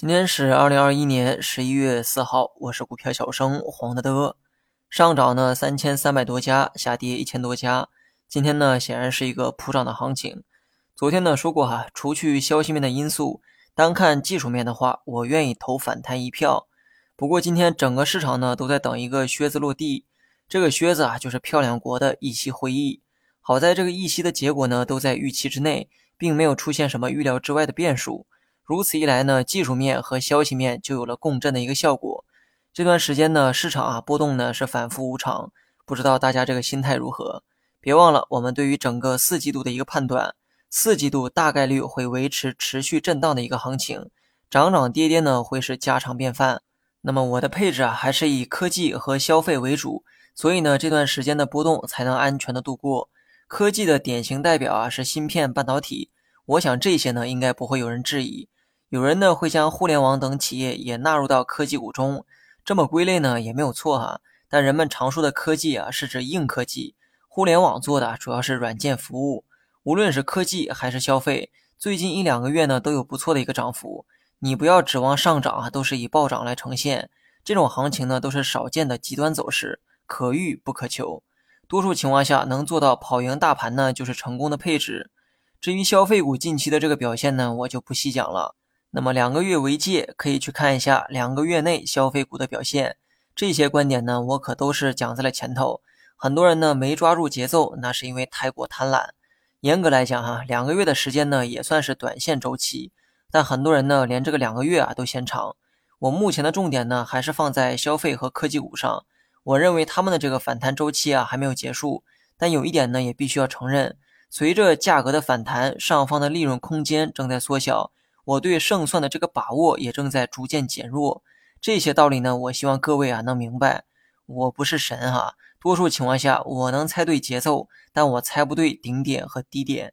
今天是二零二一年十一月四号，我是股票小生黄德德。上涨呢三千三百多家，下跌一千多家。今天呢显然是一个普涨的行情。昨天呢说过哈，除去消息面的因素，单看技术面的话，我愿意投反弹一票。不过今天整个市场呢都在等一个靴子落地，这个靴子啊就是漂亮国的议息会议。好在这个议息的结果呢都在预期之内，并没有出现什么预料之外的变数。如此一来呢，技术面和消息面就有了共振的一个效果。这段时间呢，市场啊波动呢是反复无常，不知道大家这个心态如何？别忘了，我们对于整个四季度的一个判断，四季度大概率会维持持续震荡的一个行情，涨涨跌跌呢会是家常便饭。那么我的配置啊还是以科技和消费为主，所以呢这段时间的波动才能安全的度过。科技的典型代表啊是芯片半导体，我想这些呢应该不会有人质疑。有人呢会将互联网等企业也纳入到科技股中，这么归类呢也没有错哈。但人们常说的科技啊是指硬科技，互联网做的主要是软件服务。无论是科技还是消费，最近一两个月呢都有不错的一个涨幅。你不要指望上涨啊，都是以暴涨来呈现。这种行情呢都是少见的极端走势，可遇不可求。多数情况下能做到跑赢大盘呢，就是成功的配置。至于消费股近期的这个表现呢，我就不细讲了。那么两个月为界，可以去看一下两个月内消费股的表现。这些观点呢，我可都是讲在了前头。很多人呢没抓住节奏，那是因为太过贪婪。严格来讲哈，两个月的时间呢也算是短线周期，但很多人呢连这个两个月啊都嫌长。我目前的重点呢还是放在消费和科技股上。我认为他们的这个反弹周期啊还没有结束。但有一点呢也必须要承认，随着价格的反弹，上方的利润空间正在缩小。我对胜算的这个把握也正在逐渐减弱，这些道理呢，我希望各位啊能明白。我不是神哈，多数情况下我能猜对节奏，但我猜不对顶点和低点。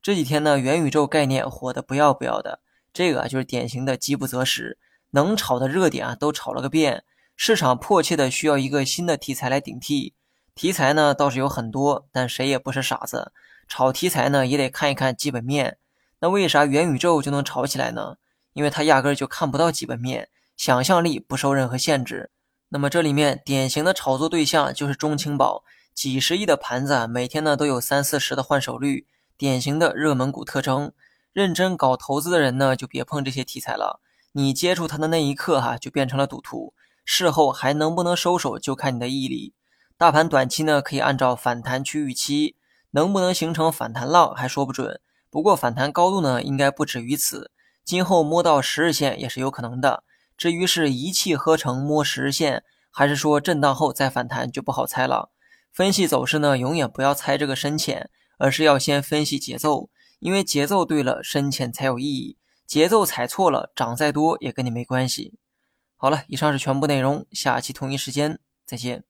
这几天呢，元宇宙概念火的不要不要的，这个啊就是典型的饥不择食，能炒的热点啊都炒了个遍，市场迫切的需要一个新的题材来顶替。题材呢倒是有很多，但谁也不是傻子，炒题材呢也得看一看基本面。那为啥元宇宙就能炒起来呢？因为它压根儿就看不到基本面，想象力不受任何限制。那么这里面典型的炒作对象就是中青宝，几十亿的盘子，每天呢都有三四十的换手率，典型的热门股特征。认真搞投资的人呢，就别碰这些题材了。你接触它的那一刻，哈，就变成了赌徒。事后还能不能收手，就看你的毅力。大盘短期呢，可以按照反弹区预期，能不能形成反弹浪，还说不准。不过反弹高度呢，应该不止于此。今后摸到十日线也是有可能的。至于是一气呵成摸十日线，还是说震荡后再反弹，就不好猜了。分析走势呢，永远不要猜这个深浅，而是要先分析节奏，因为节奏对了，深浅才有意义。节奏踩错了，涨再多也跟你没关系。好了，以上是全部内容，下期同一时间再见。